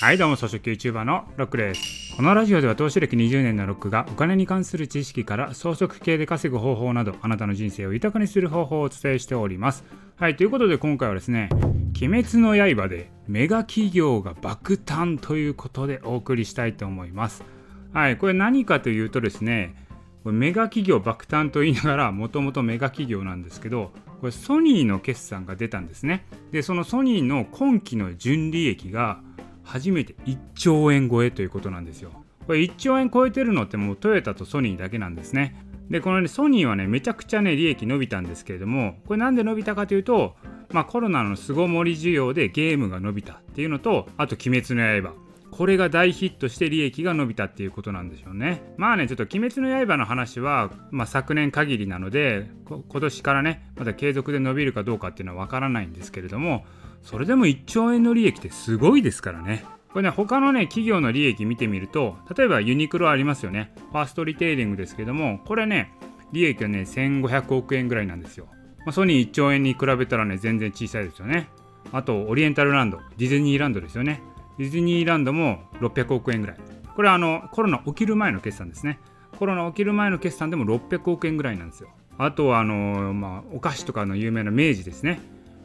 はいどうも草食 YouTuber のロックですこのラジオでは投資歴20年のロックがお金に関する知識から装飾系で稼ぐ方法などあなたの人生を豊かにする方法をお伝えしております。はいということで今回はですね鬼滅の刃でメガ企業が爆誕ということでお送りしたいと思います。はいこれ何かというとですねメガ企業爆誕と言いながらもともとメガ企業なんですけどこれソニーの決算が出たんですね。でそのソニーの今期の純利益が初めて1兆円超えということなんですよ。これ1兆円超えてるのってもうトヨタとソニーだけなんですね。で、このね、ソニーはね、めちゃくちゃね、利益伸びたんですけれども、これなんで伸びたかというと、まあコロナの巣ごもり需要でゲームが伸びたっていうのと、あと鬼滅の刃。これが大ヒットして利益が伸びたっていうことなんでしょうね。まあね、ちょっと鬼滅の刃の話は、まあ、昨年限りなので、今年からね、また継続で伸びるかどうかっていうのはわからないんですけれども、それでも1兆円の利益ってすごいですからね。これね、他のね、企業の利益見てみると、例えばユニクロありますよね。ファーストリテイリングですけども、これね、利益はね、1500億円ぐらいなんですよ。まあ、ソニー1兆円に比べたらね、全然小さいですよね。あと、オリエンタルランド、ディズニーランドですよね。ディズニーランドも600億円ぐらい。これはあの、コロナ起きる前の決算ですね。コロナ起きる前の決算でも600億円ぐらいなんですよ。あとはあの、まあ、お菓子とかの有名な明治ですね。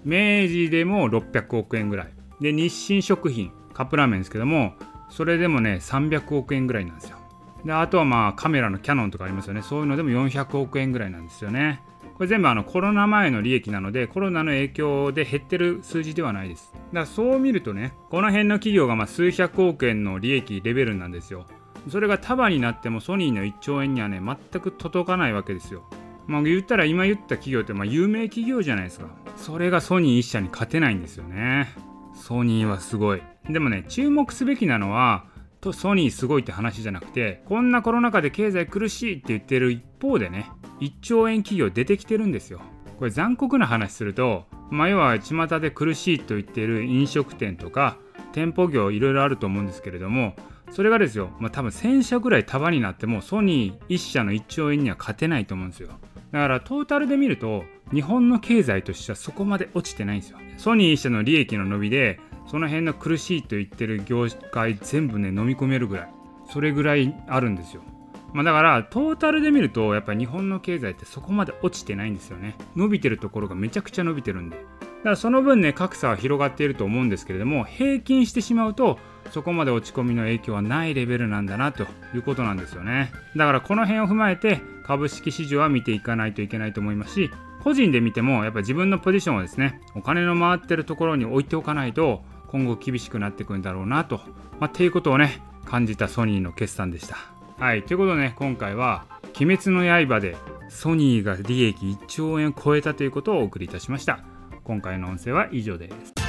明治でも600億円ぐらいで日清食品カップラーメンですけどもそれでもね300億円ぐらいなんですよであとはまあカメラのキャノンとかありますよねそういうのでも400億円ぐらいなんですよねこれ全部あのコロナ前の利益なのでコロナの影響で減ってる数字ではないですだからそう見るとねこの辺の企業がまあ数百億円の利益レベルなんですよそれが束になってもソニーの1兆円にはね全く届かないわけですよまあ、言ったら今言った企業ってまあ有名企業じゃないですか。それがソニー一社に勝てないんですよね。ソニーはすごい。でもね、注目すべきなのは、ソニーすごいって話じゃなくて、こんなコロナ禍で経済苦しいって言ってる一方でね、1兆円企業出てきてるんですよ。これ残酷な話すると、まあ、要は巷で苦しいと言ってる飲食店とか店舗業いろいろあると思うんですけれどもそれがですよ、まあ、多分1000社ぐらい束になってもソニー1社の1兆円には勝てないと思うんですよ。だからトータルで見ると日本の経済としてはそこまで落ちてないんですよ。ソニー1社の利益の伸びでその辺の苦しいと言ってる業界全部ね飲み込めるぐらい。それぐらいあるんですよ。まあ、だからトータルで見るとやっぱり日本の経済ってそこまで落ちてないんですよね。伸びてるところがめちゃくちゃ伸びてるんで。だからその分ね格差は広がっていると思うんですけれども平均してしまうとそこまで落ち込みの影響はないレベルなんだなということなんですよね。だからこの辺を踏まえて株式市場は見ていかないといけないと思いますし個人で見てもやっぱ自分のポジションをですねお金の回ってるところに置いておかないと今後厳しくなってくるんだろうなと、まあ、っていうことをね感じたソニーの決算でした。はいということでね今回は「鬼滅の刃」でソニーが利益1兆円を超えたということをお送りいたしました。今回の音声は以上です。